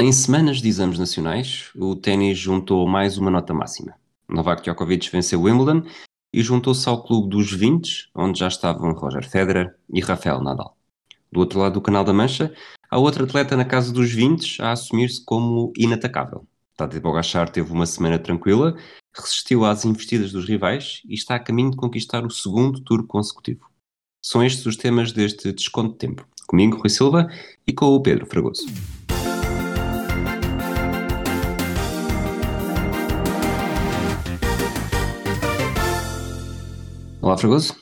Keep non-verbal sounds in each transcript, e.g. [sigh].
Em semanas de exames nacionais, o ténis juntou mais uma nota máxima. Novak Djokovic venceu Wimbledon e juntou-se ao clube dos 20, onde já estavam Roger Federer e Rafael Nadal. Do outro lado do Canal da Mancha, há outro atleta na casa dos 20 a assumir-se como inatacável. Tadej Pogacar teve uma semana tranquila, resistiu às investidas dos rivais e está a caminho de conquistar o segundo tour consecutivo. São estes os temas deste desconto de tempo. Comigo, Rui Silva, e com o Pedro Fragoso. Olá, Fragoso.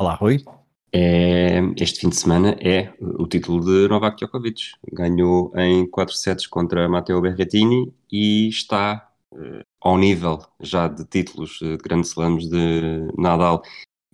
Olá, Rui. É, este fim de semana é o título de Novak Djokovic. Ganhou em 4 sets contra Matteo Berrettini e está uh, ao nível já de títulos de grandes slams de Nadal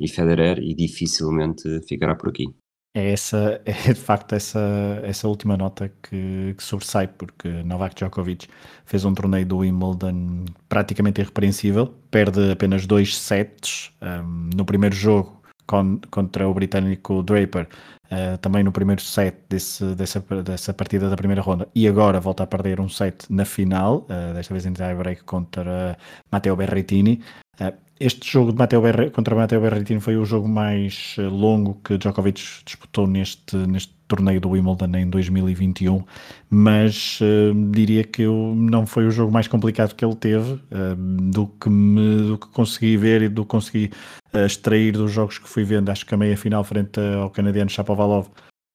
e Federer e dificilmente ficará por aqui. É, essa, [laughs] é de facto essa, essa última nota que, que sobressai, porque Novak Djokovic fez um torneio do Wimbledon praticamente irrepreensível, perde apenas dois sets um, no primeiro jogo con, contra o britânico Draper, uh, também no primeiro set desse, dessa, dessa partida da primeira ronda, e agora volta a perder um set na final, uh, desta vez em tie-break contra Matteo Berrettini. Uh, este jogo de Matteo Berre, contra Matteo Berrettini foi o jogo mais longo que Djokovic disputou neste, neste torneio do Wimbledon em 2021, mas uh, diria que eu, não foi o jogo mais complicado que ele teve, uh, do, que me, do que consegui ver e do que consegui uh, extrair dos jogos que fui vendo. Acho que a meia final frente ao canadiano Shapovalov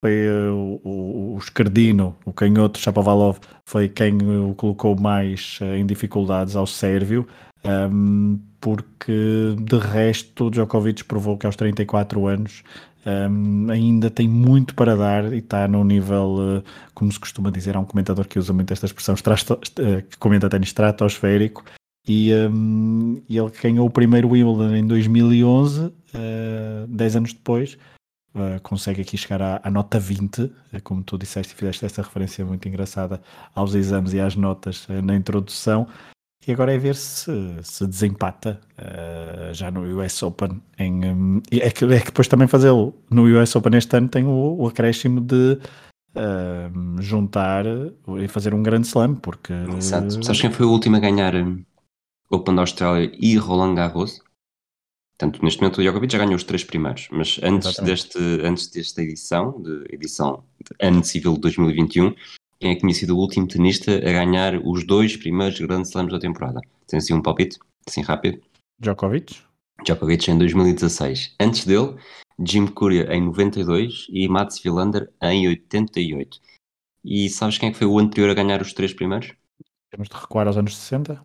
foi o, o, o escardino, o canhoto Shapovalov, foi quem o colocou mais em dificuldades ao sérvio. Um, porque de resto Djokovic provou que aos 34 anos um, ainda tem muito para dar e está num nível, uh, como se costuma dizer, há um comentador que usa muito esta expressão, uh, que comenta ténis estratosférico, e, um, e ele ganhou o primeiro Wimbledon em 2011, uh, 10 anos depois, uh, consegue aqui chegar à, à nota 20, uh, como tu disseste e fizeste essa referência muito engraçada aos exames e às notas uh, na introdução, e agora é ver se, se desempata uh, já no US Open. Em, um, é, que, é que depois também fazê-lo no US Open este ano tem o, o acréscimo de uh, juntar e fazer um grande slam, porque. Exato. Sabes quem foi o último a ganhar hum, Open da Austrália e Roland Garros? Portanto, neste momento o Djokovic já ganhou os três primeiros, mas antes, deste, antes desta edição, de edição de ano civil de 2021, quem é que tinha sido o último tenista a ganhar os dois primeiros grandes slams da temporada? Tem assim um palpite? Assim rápido? Djokovic? Djokovic em 2016. Antes dele, Jim Courier em 92 e Mats Wilander em 88. E sabes quem é que foi o anterior a ganhar os três primeiros? Temos de recuar aos anos 60?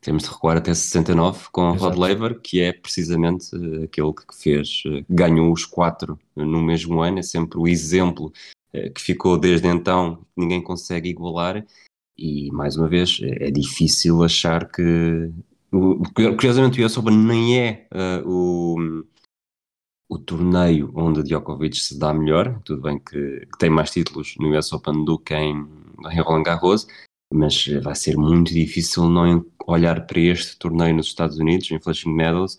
Temos de recuar até 69 com Exato. Rod Laver, que é precisamente uh, aquele que fez, uh, ganhou os quatro no mesmo ano, é sempre o exemplo eh, que ficou desde então, ninguém consegue igualar. E mais uma vez, é, é difícil achar que. Curiosamente, o US Open nem é uh, o, o torneio onde Djokovic se dá melhor. Tudo bem que, que tem mais títulos no US Open do que em, em Roland Garros, mas vai ser muito difícil não olhar para este torneio nos Estados Unidos, em Flushing Meadows,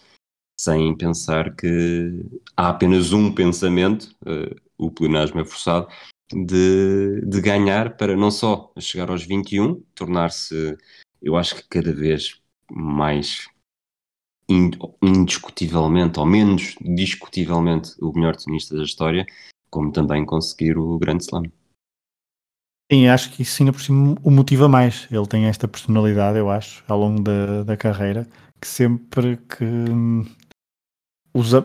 sem pensar que há apenas um pensamento, uh, o pleonasmo é forçado, de, de ganhar para não só chegar aos 21, tornar-se, eu acho que cada vez mais indiscutivelmente, ou menos discutivelmente, o melhor tenista da história, como também conseguir o Grande Slam. Sim, acho que isso ainda por cima o motiva mais. Ele tem esta personalidade, eu acho, ao longo da, da carreira, que sempre que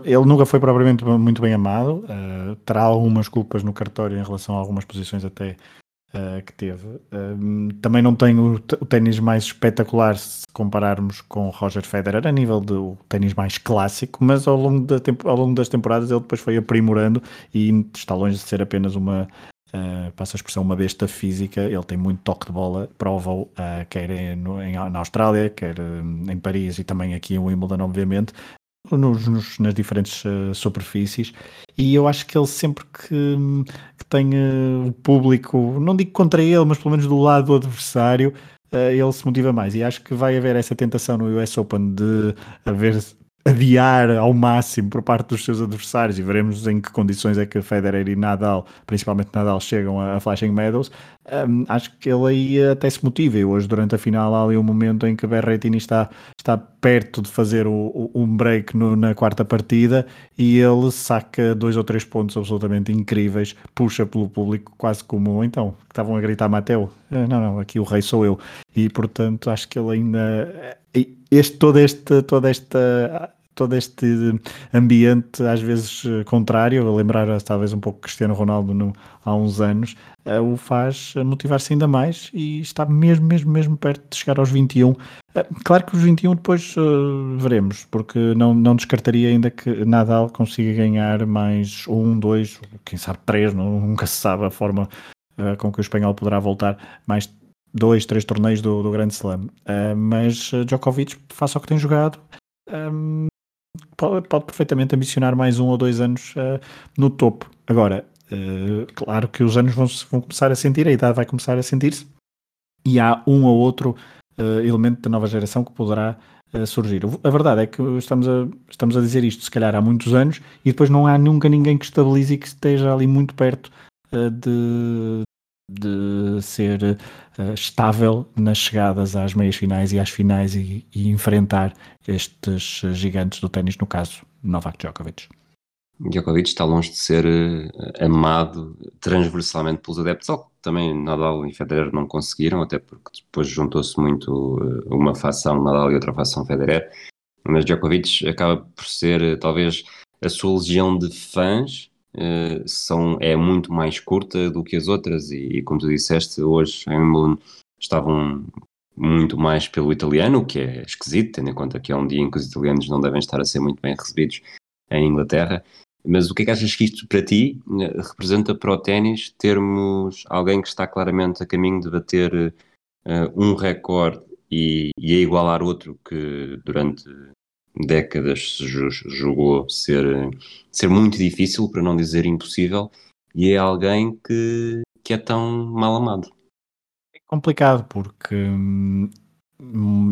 ele nunca foi propriamente muito bem amado, uh, terá algumas culpas no cartório em relação a algumas posições até uh, que teve. Uh, também não tem o, ténis mais espetacular se compararmos com Roger Federer a nível do ténis mais clássico, mas ao longo, da ao longo das temporadas ele depois foi aprimorando e está longe de ser apenas uma, Uh, passa a expressão uma besta física, ele tem muito toque de bola, prova-o uh, quer em, na Austrália, quer uh, em Paris e também aqui em Wimbledon, obviamente, nos, nos, nas diferentes uh, superfícies e eu acho que ele sempre que, que tem uh, o público, não digo contra ele, mas pelo menos do lado do adversário, uh, ele se motiva mais e acho que vai haver essa tentação no US Open de haver adiar ao máximo por parte dos seus adversários e veremos em que condições é que Federer e Nadal, principalmente Nadal, chegam a, a Flashing Meadows. Um, acho que ele aí até se motiva. E hoje, durante a final, há ali um momento em que Berrettini está, está perto de fazer o, o, um break no, na quarta partida e ele saca dois ou três pontos absolutamente incríveis, puxa pelo público, quase como então, que estavam a gritar Mateu. Eh, não, não, aqui o rei sou eu. E portanto, acho que ele ainda. Este, todo este, toda esta todo este ambiente, às vezes eh, contrário, a lembrar eh, talvez um pouco Cristiano Ronaldo no, há uns anos, uh, o faz motivar-se ainda mais e está mesmo, mesmo, mesmo perto de chegar aos 21. Uh, claro que os 21 depois uh, veremos, porque não, não descartaria ainda que Nadal consiga ganhar mais um, dois, quem sabe três, não, nunca se sabe a forma com que o espanhol poderá voltar mais dois, três torneios do, do Grande Slam. mas Djokovic, faça o que tem jogado. Um, pode, pode perfeitamente ambicionar mais um ou dois anos uh, no topo. Agora, uh, claro que os anos vão, vão, começar a sentir, a idade vai começar a sentir-se, e há um ou outro uh, elemento da nova geração que poderá surgir. A verdade é que estamos a, estamos a dizer isto, se calhar há muitos anos, e depois não há nunca ninguém que estabilize e que esteja ali muito perto de, de ser uh, estável nas chegadas às meias finais e às finais e, e enfrentar estes gigantes do ténis, no caso Novak Djokovic. Djokovic está longe de ser uh, amado transversalmente pelos adeptos, algo que também Nadal e Federer não conseguiram, até porque depois juntou-se muito uh, uma facção Nadal e outra facção Federer, mas Djokovic acaba por ser talvez a sua legião de fãs uh, são, é muito mais curta do que as outras e, e como tu disseste, hoje em Wimbledon estavam muito mais pelo italiano, o que é esquisito, tendo em conta que é um dia em que os italianos não devem estar a ser muito bem recebidos em Inglaterra. Mas o que é que achas que isto para ti eh, representa para o ténis termos alguém que está claramente a caminho de bater uh, um recorde e, e a igualar outro que durante décadas se julgou ser, ser muito difícil, para não dizer impossível, e é alguém que, que é tão mal amado. É complicado, porque hum,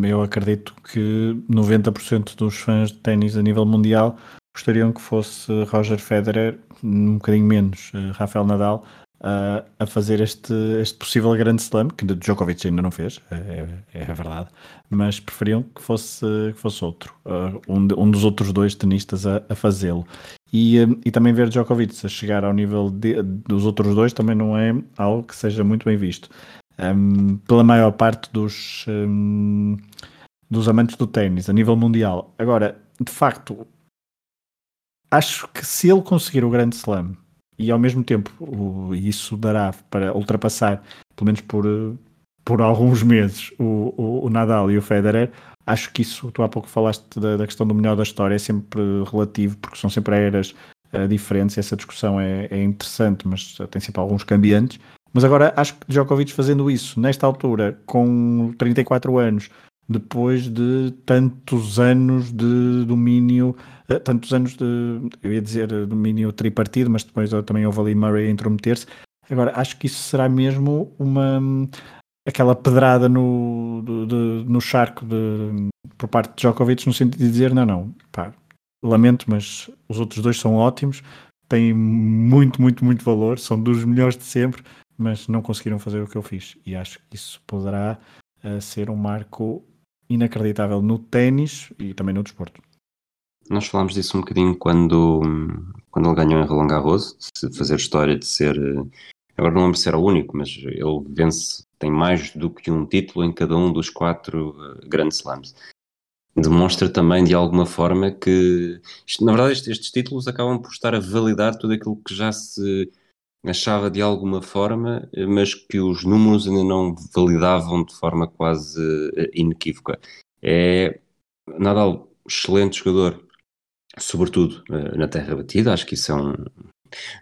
eu acredito que 90% dos fãs de ténis a nível mundial gostariam que fosse Roger Federer, um bocadinho menos uh, Rafael Nadal, uh, a fazer este, este possível grande slam, que Djokovic ainda não fez, é, é, é verdade, mas preferiam que fosse, que fosse outro, uh, um, de, um dos outros dois tenistas a, a fazê-lo. E, e também ver Djokovic a chegar ao nível de, dos outros dois também não é algo que seja muito bem visto. Um, pela maior parte dos, dos amantes do ténis a nível mundial. Agora, de facto, acho que se ele conseguir o grande slam e ao mesmo tempo isso dará para ultrapassar, pelo menos por, por alguns meses, o, o, o Nadal e o Federer. Acho que isso, tu há pouco falaste da, da, questão do melhor da história, é sempre relativo, porque são sempre eras uh, diferentes. Essa discussão é, é interessante, mas tem sempre alguns cambiantes. Mas agora acho que Djokovic fazendo isso, nesta altura, com 34 anos, depois de tantos anos de domínio tantos anos de, eu ia dizer, domínio tripartido, mas depois também houve ali Murray a intrometer-se. Agora, acho que isso será mesmo uma aquela pedrada no, de, de, no charco de, por parte de Djokovic no sentido de dizer não, não, pá, lamento, mas os outros dois são ótimos, têm muito, muito, muito valor, são dos melhores de sempre, mas não conseguiram fazer o que eu fiz. E acho que isso poderá uh, ser um marco inacreditável no ténis e também no desporto. Nós falámos disso um bocadinho quando, quando ele ganhou em Roland Garros, de fazer história, de ser. Agora não lembro se era o único, mas ele vence, tem mais do que um título em cada um dos quatro uh, Grand Slams. Demonstra também, de alguma forma, que. Na verdade, estes, estes títulos acabam por estar a validar tudo aquilo que já se achava de alguma forma, mas que os números ainda não validavam de forma quase inequívoca. É Nadal, excelente jogador, sobretudo uh, na terra batida, acho que isso é um...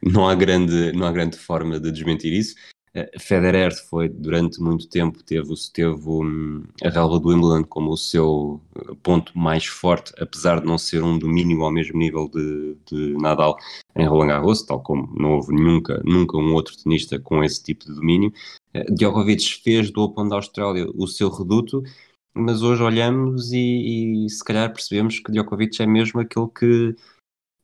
não, há grande, não há grande forma de desmentir isso. Uh, Federer foi durante muito tempo, teve, teve um, a relva do Wimbledon como o seu eh, ponto mais forte, apesar de não ser um domínio ao mesmo nível de, de Nadal em Roland Garros, tal como não houve nunca, nunca um outro tenista com esse tipo de domínio. Djokovic fez do Open da Austrália o seu reduto, mas hoje olhamos e, e, se calhar percebemos que Djokovic é mesmo aquele que,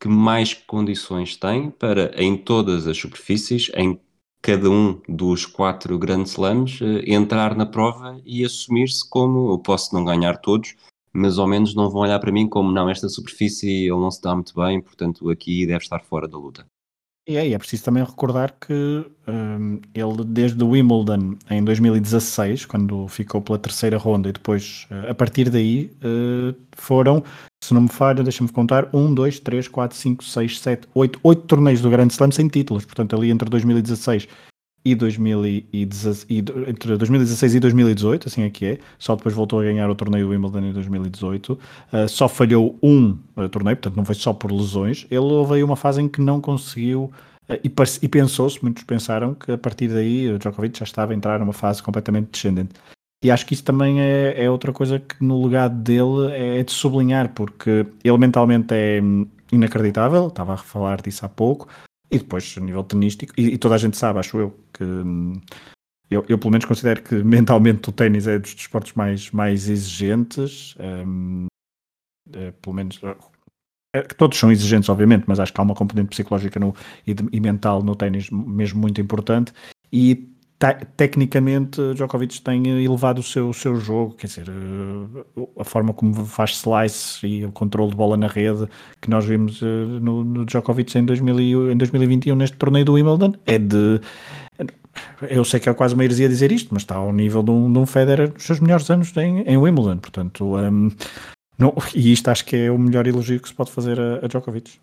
que mais condições tem para, em todas as superfícies, em cada um dos quatro Grand Slams uh, entrar na prova e assumir-se como eu posso não ganhar todos, mas ao menos não vão olhar para mim como não, esta superfície ele não se dá muito bem, portanto aqui deve estar fora da luta. E é, é preciso também recordar que um, ele, desde o Wimbledon em 2016, quando ficou pela terceira ronda, e depois, uh, a partir daí, uh, foram, se não me falha, deixa-me contar, 1, 2, 3, 4, 5, 6, 7, 8, 8 torneios do Grand Slam sem títulos. Portanto, ali entre 2016 e, 2016, e entre 2016 e 2018, assim é que é, só depois voltou a ganhar o torneio do Wimbledon em 2018, uh, só falhou um uh, torneio, portanto não foi só por lesões, ele houve aí uma fase em que não conseguiu, uh, e, e pensou-se, muitos pensaram que a partir daí o Djokovic já estava a entrar numa fase completamente descendente. E acho que isso também é, é outra coisa que no legado dele é de sublinhar, porque ele mentalmente é inacreditável, estava a falar disso há pouco, e depois, a nível tenístico, e, e, toda a gente sabe, acho eu, que hum, eu, eu pelo menos considero que [laughs] mentalmente o ténis é dos desportos mais, mais exigentes, um, é, pelo menos. É, todos são exigentes, obviamente, mas acho que há uma componente psicológica no, e, de, e mental no ténis mesmo muito importante. E tecnicamente Djokovic tem elevado o seu, o seu jogo, quer dizer, eh, a forma como faz slice e o controle de bola na rede que nós vimos eh, no, no Djokovic em, 2000, em 2021 neste torneio do Wimbledon é de eu sei que é quase uma heresia dizer isto, mas está ao nível de um, de um Federer nos seus melhores anos em, em Wimbledon, portanto um, não, e isto acho que é o melhor elogio que se pode fazer a, a Djokovic.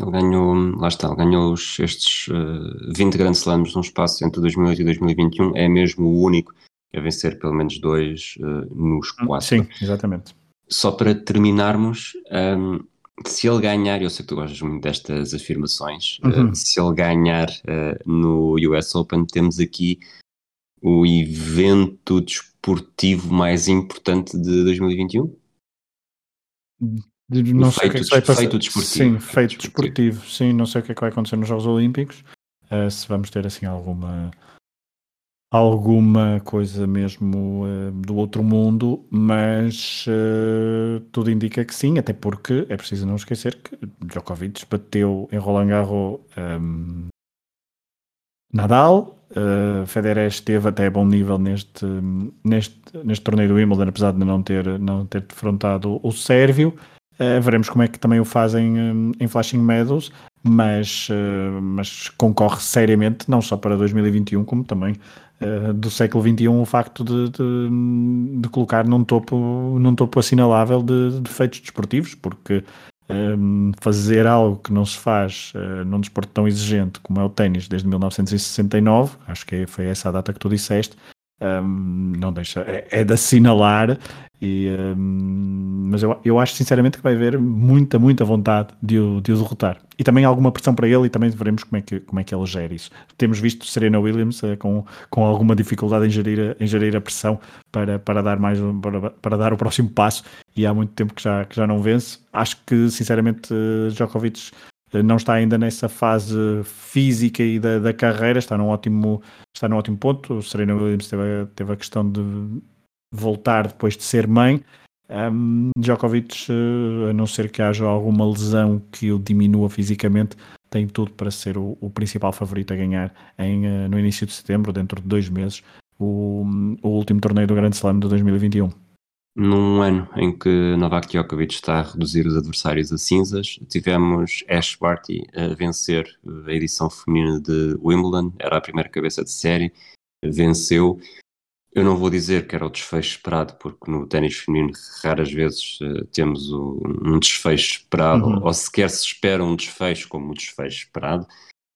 Ele ganhou, lá está, ele ganhou estes uh, eh, 20 grandes slams num espaço entre 2008 e 2021, é mesmo o único a vencer pelo menos dois uh, nos hum, quatro. Sim, exatamente. Só para terminarmos, um, ehm, se ele ganhar, eu sei que tu gostas muito destas afirmações, eh, uhum. uh, se ele ganhar no US Open, temos aqui o evento desportivo mais importante de 2021? Não sei o que é que vai passar. Feito desportivo. Sim, feito desportivo. desportivo. Sim, não sei o que é que vai acontecer nos Jogos Olímpicos. Uh, se vamos ter assim alguma alguma coisa mesmo uh, do outro mundo, mas uh, tudo indica que sim, até porque é preciso não esquecer que Djokovic bateu em Roland Garros um, Nadal, uh, Federer esteve até a bom nível neste, neste, neste torneio do Wimbledon, apesar de não ter, não ter defrontado o Sérvio. Uh, veremos como é que também o fazem um, em Flashing Meadows, mas, uh, mas concorre seriamente, não só para 2021, como também uh, do século XXI, o facto de, de, de, colocar num topo, num topo assinalável de, de feitos desportivos, porque um, fazer algo que não se faz num desporto tão exigente como é o ténis desde 1969, acho que foi essa a data que tu disseste, um, não deixa, é, é de assinalar e, um, mas eu, eu acho sinceramente que vai haver muita, muita vontade de o, de o derrotar. E também alguma pressão para ele e também veremos como é que, como é que ele gera isso. Temos visto Serena Williams uh, com, com alguma dificuldade em gerir, a, em gerir a pressão para, para, dar mais, para, para dar o próximo passo e há muito tempo que já, que já não vence. Acho que sinceramente uh, Djokovic eh, não está ainda nessa fase física e da, da carreira, está num ótimo, está num ótimo ponto. O Serena Williams teve, teve a questão de voltar depois de ser mãe. Um, Djokovic, eh, a não ser que haja alguma lesão que o diminua fisicamente, tem tudo para ser o, o principal favorito a ganhar em, uh, no início de setembro, dentro de dois meses, o, o último torneio do Grande Slam de 2021. Num ano em que Novak Djokovic está a reduzir os adversários a cinzas, tivemos Ash Barty a vencer a edição feminina de Wimbledon, era a primeira cabeça de série, venceu eu não vou dizer que era o desfecho esperado, porque no ténis feminino raras vezes uh, temos o, um desfecho esperado, uhum. ou sequer se espera um desfecho como o desfecho esperado,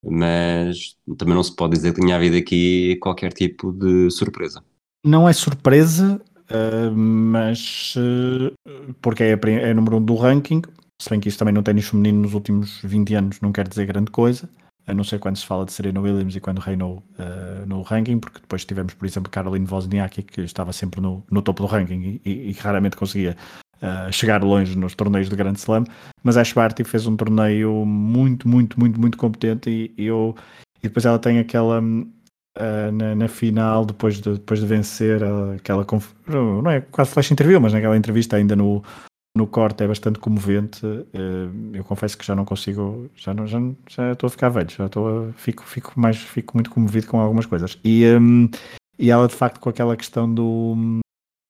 mas também não se pode dizer que tenha havido aqui qualquer tipo de surpresa. Não é surpresa, uh, mas uh, porque é, é número um do ranking, se bem que isso também no ténis feminino nos últimos 20 anos não quer dizer grande coisa a não ser quando se fala de Serena Williams e quando reinou uh, no ranking, porque depois tivemos, por exemplo, Caroline Wozniacki, que estava sempre no, no topo do ranking e, e, raramente conseguia uh, chegar longe nos torneios de Grand Slam, mas Ash Barty fez um torneio muito, muito, muito, muito competente e, e eu, e depois ela tem aquela... Uh, na, na, final, depois de, depois de vencer aquela não é quase flash interview, mas naquela entrevista ainda no, no corte é bastante comovente. Uh, eu confesso que já não consigo, já não, já, já estou a ficar velho, já estou a, fico, fico mais, fico muito comovido com algumas coisas. E, um, e ela de facto com aquela questão do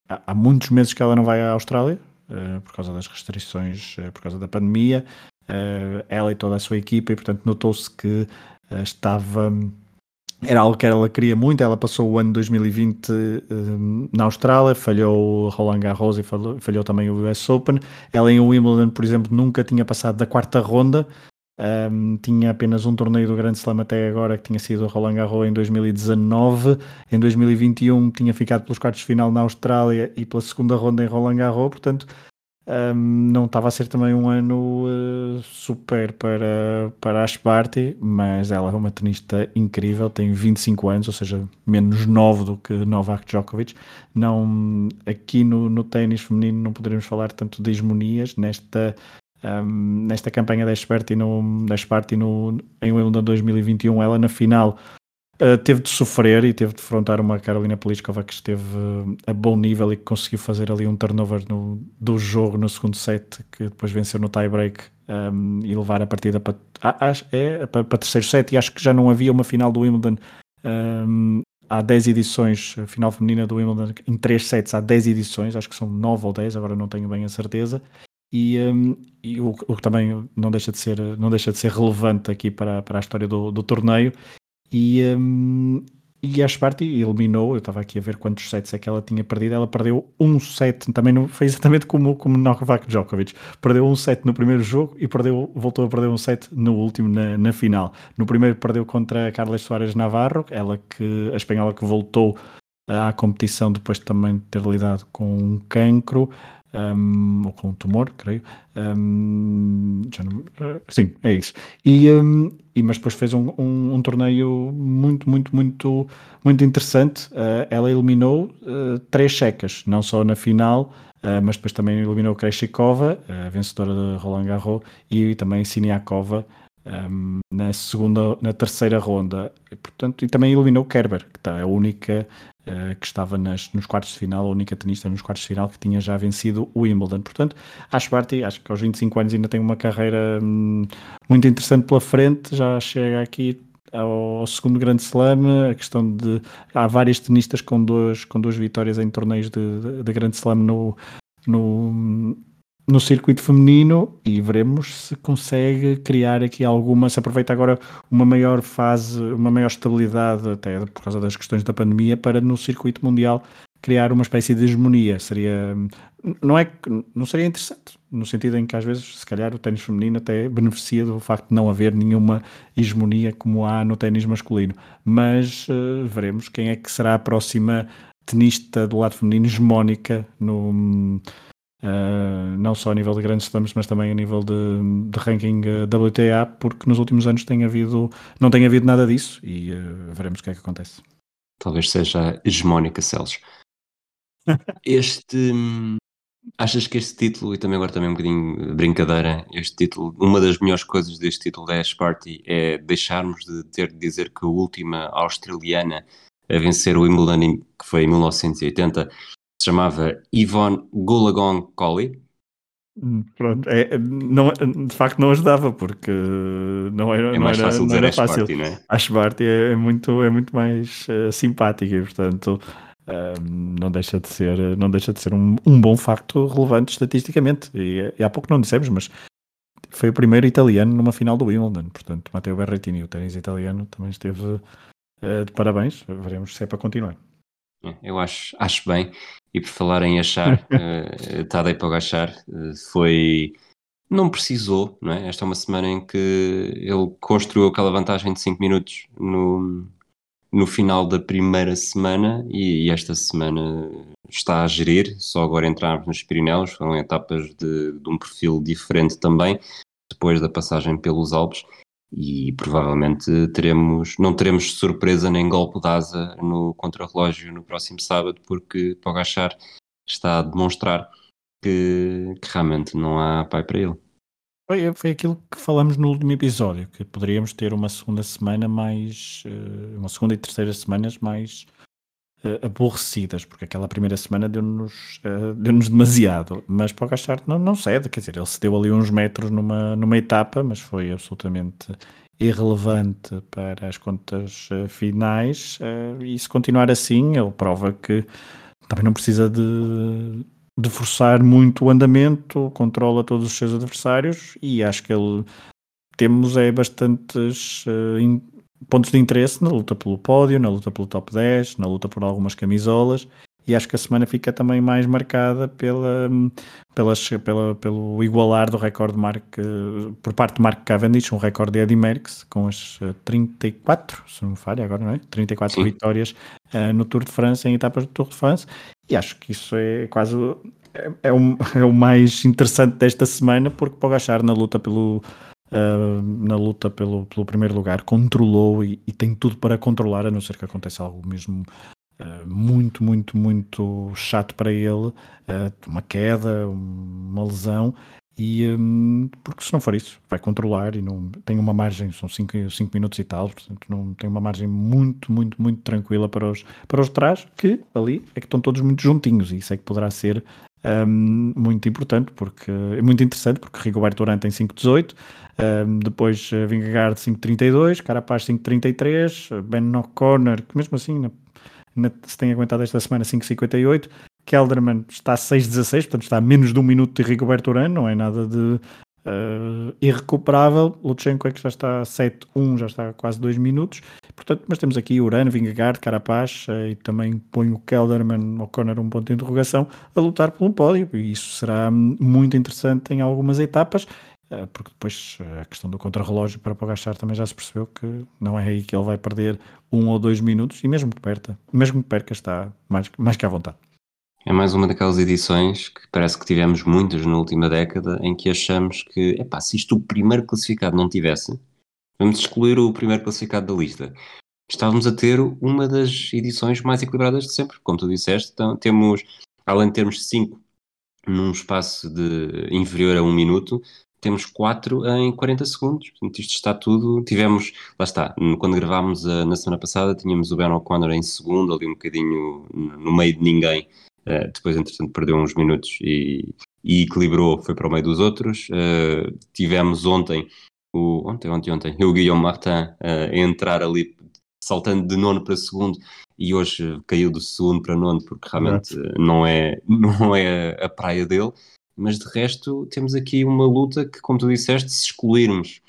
há, há muitos meses que ela não vai à Austrália uh, por causa das restrições, por causa da pandemia. ela e toda a sua equipa, e portanto notou-se que estava era algo que ela queria muito. Ela passou o ano 2020 um, na Austrália, falhou o Roland Garros e falhou, falhou, também o US Open. Ela em Wimbledon, por exemplo, nunca tinha passado da quarta ronda. Um, tinha apenas um torneio do Grande Slam até agora, que tinha sido o Roland Garros em 2019. Em 2021 tinha ficado pelos quartos de final na Austrália e pela segunda ronda em Roland Garros. Portanto, um, não estava a ser também um ano uh, super para, para a Sparty, mas ela é uma tenista incrível, tem 25 anos, ou seja, menos 9 do que Novak Djokovic. Não, aqui no, no ténis feminino não poderemos falar tanto de hegemonias nesta, um, nesta campanha da Sparty, no, da Sparty no, em Wimbledon 2021. Ela na final Uh, teve de sofrer e teve de defrontar uma Carolina Pliskova que esteve uh, a bom nível e que conseguiu fazer ali um turnover no, do jogo no segundo set, que depois venceu no tie-break um, e levar a partida para, ah, é, para, para terceiro set. E acho que já não havia uma final do Wimbledon um, há 10 edições, a final feminina do Wimbledon em 3 sets há 10 edições, acho que são 9 ou 10, agora não tenho bem a certeza. E, um, e o, o, que também não deixa de ser, não deixa de ser relevante aqui para, para a história do, do torneio e, um, e a Sparty eliminou, eu estava aqui a ver quantos sets é que ela tinha perdido, ela perdeu um set, também não, foi exatamente como, como Novak Djokovic, perdeu um set no primeiro jogo e perdeu, voltou a perder um set no último, na, na final. No primeiro perdeu contra a Carles Soares Navarro, ela que, a espanhola que voltou à competição depois de também ter lidado com um cancro, um, ou com um tumor, creio. Um, não, sim, é isso. E, um, e, mas depois fez um, um, torneio muito, muito, muito, muito interessante. Uh, ela eliminou uh, três checas, não só na final, uh, mas depois também eliminou Kreshikova, a vencedora de Roland Garros, e também Siniakova. na segunda, na terceira ronda, e, portanto, e também eliminou Kerber, que está a única Uh, que estava nas, nos quartos de final, a única tenista nos quartos de final que tinha já vencido o Wimbledon. Portanto, acho Barty, acho que aos 25 anos ainda tem uma carreira hum, muito interessante pela frente, já chega aqui ao, segundo grande slam, a questão de há várias tenistas com duas, com duas vitórias em torneios de, de, de grande slam no, no, no circuito feminino e veremos se consegue criar aqui alguma, se aproveita agora uma maior fase, uma maior estabilidade, até por causa das questões da pandemia, para no circuito mundial criar uma espécie de hegemonia. Seria, não é não seria interessante, no sentido em que às vezes, se calhar, o ténis feminino até beneficia do facto de não haver nenhuma hegemonia como há no ténis masculino. Mas uh, veremos quem é que será a próxima tenista do lado feminino hegemónica no Uh, não só a nível de grandes slams, mas também a nível de, de ranking eh, WTA, porque nos últimos anos tem havido, não tem havido nada disso e uh, veremos o que é que acontece. Talvez seja hegemónica, Celso. [laughs] este. Achas que este título, e também agora também um bocadinho brincadeira, este título, uma das melhores coisas deste título da Ash Party é deixarmos de ter de dizer que a última australiana a vencer o Wimbledon, que foi em 1980, se chamava Yvonne Goolagong Collie. Hum, pronto, é, não, de facto não ajudava porque não era, é mais não era, fácil não era fácil. Barty, não é? A Schwarty é, é, muito, é muito mais uh, simpática e portanto um, não deixa de ser, não deixa de ser um, um bom facto relevante estatisticamente e, e, há pouco não dissemos, mas foi o primeiro italiano numa final do Wimbledon, portanto Matteo Berrettini, o tênis italiano também esteve uh, de parabéns, veremos se é para continuar. É, eu acho, acho bem. E por falar em achar, uh, [laughs] Tadej Pogacar uh, foi... Não precisou, não é? Esta é uma semana em que ele construiu aquela vantagem de 5 minutos no, no final da primeira semana e, e, esta semana está a gerir, só agora entrarmos nos Pirineus, foram etapas de, de um perfil diferente também, depois da passagem pelos Alpes e provavelmente teremos, não teremos surpresa nem golpe de asa no contrarrelógio no próximo sábado, porque Pogachar está a demonstrar que, que, realmente não há pai para ele. Foi, foi aquilo que falamos no último episódio, que poderíamos ter uma segunda semana mais, eh, uma segunda e terceira semanas mais uh, aborrecidas, porque aquela primeira semana deu-nos uh, deu demasiado. Mas para o Gastart não, não cede, quer dizer, ele cedeu ali uns metros numa, numa etapa, mas foi absolutamente irrelevante para as contas uh, finais. e se continuar assim, ele prova que também não precisa de, de forçar muito o andamento, controla todos os seus adversários e acho que ele temos é bastantes uh, pontos de interesse na luta pelo pódio, na luta pelo top 10, na luta por algumas camisolas e acho que a semana fica também mais marcada pela, pelas, pela, pelo igualar do recorde Mark, por parte de Mark Cavendish, um recorde de Eddie Merckx, com as 34, se não me falha agora, não é? 34 Sim. vitórias uh, no Tour de França, em etapas do Tour de France, e acho que isso é quase é, é, o, é o mais interessante desta semana, porque pode achar na luta pelo Uh, na luta pelo, pelo primeiro lugar, controlou e, e, tem tudo para controlar, a não ser que aconteça algo mesmo uh, muito, muito, muito chato para ele, uh, uma queda, uma lesão, e um, porque se não for isso, vai controlar e não tem uma margem, são 5 minutos e tal, portanto não tem uma margem muito, muito, muito tranquila para os, para os trás, que ali é que estão todos muito juntinhos, e isso é que poderá ser um, muito importante, porque é muito interessante, porque Rigoberto Urán tem 5,18, um, depois uh, Vingegaard 5,32, Carapaz 5,33, Ben O'Connor, que mesmo assim na, na, se tem aguentado esta semana 5,58, Kelderman está a 6,16, portanto está a menos de um minuto de Rigoberto Urán, não é nada de uh, irrecuperável. Lutsenko é que já está a 7-1, já está a quase 2 minutos. Portanto, mas temos aqui Urano, Vingegaard, Carapaz uh, e também ponho o Kelderman, O'Connor, um ponto de interrogação, a lutar por um pódio. E isso será muito interessante em algumas etapas uh, porque depois a questão do contrarrelógio para Pogacar também já se percebeu que não é aí que ele vai perder um ou dois minutos e mesmo que perca, mesmo que perca está mais, mais que à vontade. É mais uma daquelas edições que parece que tivemos muitas na última década em que achamos que, epá, se isto o primeiro classificado não tivesse, vamos excluir o primeiro classificado da lista. Estávamos a ter uma das edições mais equilibradas de sempre, como tu disseste. Então, temos, além de termos cinco num espaço de inferior a um minuto, temos quatro em 40 segundos. Portanto, isto está tudo. Tivemos, lá está, quando gravámos a, na semana passada, tínhamos o Ben O'Connor em segundo, ali um bocadinho no meio de ninguém, Uh, depois, entretanto, perdeu uns minutos e, e, equilibrou, foi para o meio dos outros. Uh, tivemos ontem, o, ontem, ontem, ontem, o Guillaume Martin uh, a entrar ali, saltando de nono para segundo, e hoje caiu do segundo para nono, porque realmente não é, [laughs] não é a, praia dele. Mas de resto, temos aqui uma luta que, como tu disseste, se excluirmos,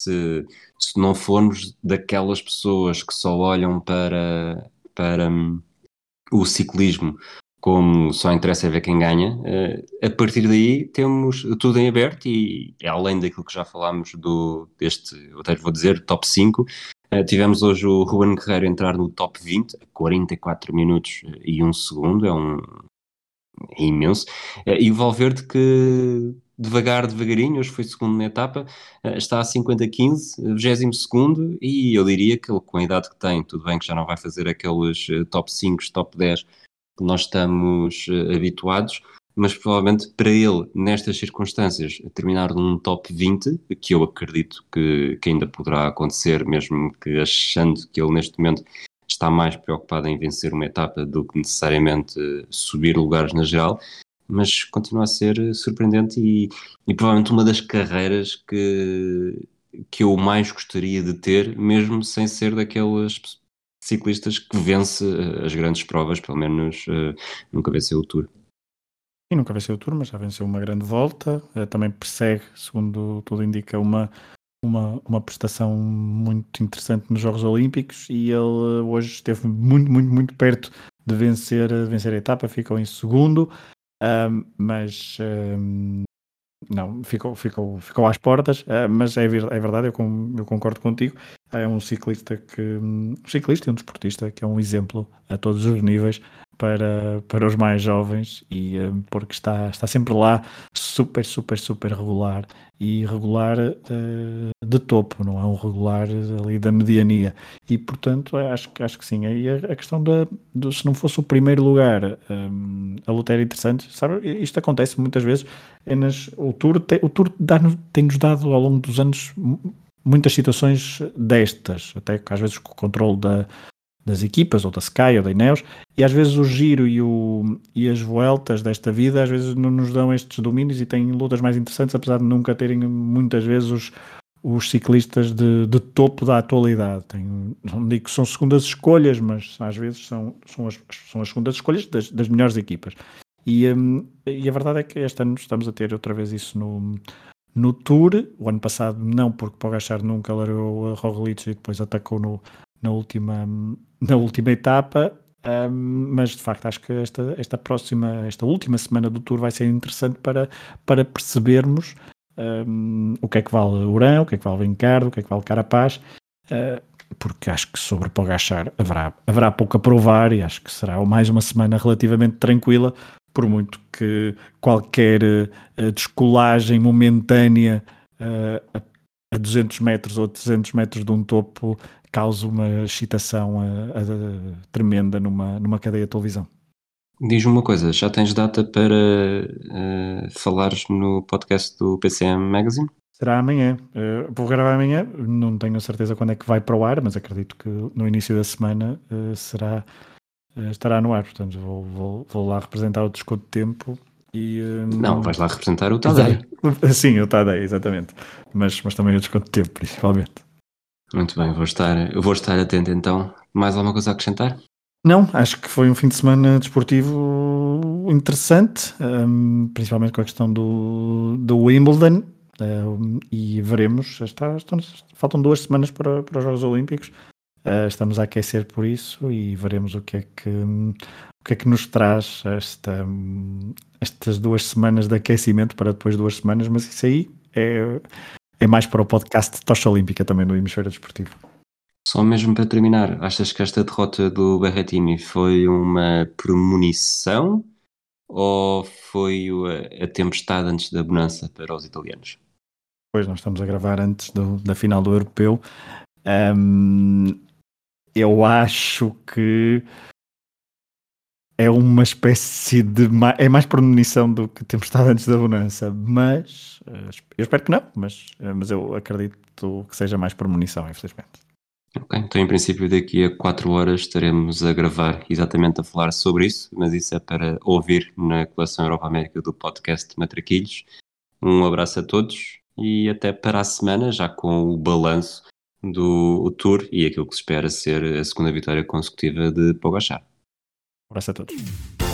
se, se não formos daquelas pessoas que só olham para, para um, o ciclismo como só interessa é ver quem ganha, uh, a partir daí temos tudo em aberto e além daquilo que já falámos do, deste, até vou dizer, top 5, uh, eh, tivemos hoje o Ruben Guerreiro entrar no top 20, 44 minutos e 1 segundo, é um é imenso, e o Valverde que devagar, devagarinho, hoje foi segundo na etapa, está a 50-15, 22 segundo, e eu diria que ele, com a idade que tem, tudo bem que já não vai fazer aqueles top 5, top 10 que nós estamos uh, habituados, mas provavelmente para ele, nestas circunstâncias, terminar num top 20, que eu acredito que, que ainda poderá acontecer, mesmo que achando que ele neste momento está mais preocupado em vencer uma etapa do que necessariamente subir lugares na geral, mas continua a ser surpreendente e, e provavelmente uma das carreiras que, que eu mais gostaria de ter, mesmo sem ser daquelas ciclistas que vence eh, as grandes provas, pelo menos uh, nunca venceu o Tour. E nunca venceu o Tour, mas já venceu uma grande volta. Uh, também persegue, segundo tudo indica, uma, uma, uma prestação muito interessante nos Jogos Olímpicos e ele hoje esteve muito, muito, muito perto de vencer, vencer a etapa, ficou em segundo, mas não, ficou, ficou, ficou às portas, uh, mas é, é verdade, eu, com, eu, concordo contigo. É um ciclista que um ciclista e um desportista que é um exemplo a todos os níveis para, para os mais jovens e uh, porque está, está sempre lá super, super, super regular e regular uh, de topo, não é um regular ali da mediania. E portanto acho, acho que sim. E a, a questão do, se não fosse o primeiro lugar um, a luta era interessante, sabe? Isto acontece muitas vezes. É nas, o Tour, te, o tour tem-nos dado ao longo dos anos muitas situações destas, até que às vezes com o controle da, das equipas, ou da Sky, ou da Ineos, e às vezes o giro e, o, e as voltas desta vida às vezes não nos dão estes domínios e têm lutas mais interessantes, apesar de nunca terem muitas vezes os, os ciclistas de, de topo da atualidade. Tem, não digo que são segundas escolhas, mas às vezes são, são, as, são as segundas escolhas das, das melhores equipas. E, um, e a verdade é que este ano estamos a ter outra vez isso no, no Tour. O ano passado não, porque Pogachar nunca largou a Roglic e depois atacou no, na, última, na última etapa. Um, mas de facto acho que esta, esta próxima, esta última semana do Tour vai ser interessante para, para percebermos um, o que é que vale Urã, o que é que vale Vincardo, o que é que vale Carapaz, uh, porque acho que sobre Pogachar haverá, haverá pouco a provar e acho que será mais uma semana relativamente tranquila, por muito que qualquer uh, descolagem momentânea uh, a 200 metros ou 300 metros de um topo cause uma excitação tremenda numa, numa cadeia de televisão. Diz-me uma coisa, já tens data para uh, falares no podcast do PCM Magazine? Será amanhã. Uh, vou gravar amanhã, não tenho certeza quando é que vai para o ar, mas acredito que no início da semana uh, será, estará no ar. Portanto, vou, vou, vou, lá representar o desconto de tempo. E, não, vais lá representar o Tadei. Sim, o Tadei, exatamente. Mas, mas também o desconto de tempo, principalmente. Muito bem, vou estar, vou estar atento então. Mais alguma coisa a acrescentar? Não, acho que foi um fim de semana desportivo interessante, um, principalmente com a questão do, do Wimbledon. Um, e veremos, está, faltam duas semanas para, para os Jogos Olímpicos. Uh, estamos a aquecer por isso e veremos o que é que, o que, é que nos traz esta, estas duas semanas de aquecimento para depois duas semanas, mas isso aí é, é mais para o podcast de Tocha Olímpica também do Hemisfério Desportivo. Só mesmo para terminar, achas que esta derrota do Berrettini foi uma premonição ou foi a, a tempestade antes da bonança para os italianos? Pois, nós estamos a gravar antes do, da final do Europeu. Um, eu acho que é uma espécie de. É mais premonição do que tempestade antes da bonança, mas eh, eu espero que não, mas, eh, mas eu acredito que seja mais premonição, infelizmente. Ok, então em princípio daqui a 4 horas estaremos a gravar exatamente a falar sobre isso, mas isso é para ouvir na coleção Europa América do podcast Matraquilhos. Um abraço a todos e até para a semana, já com o balanço do Tour e aquilo que se espera ser a segunda vitória consecutiva de Pogachar. Um abraço a todos.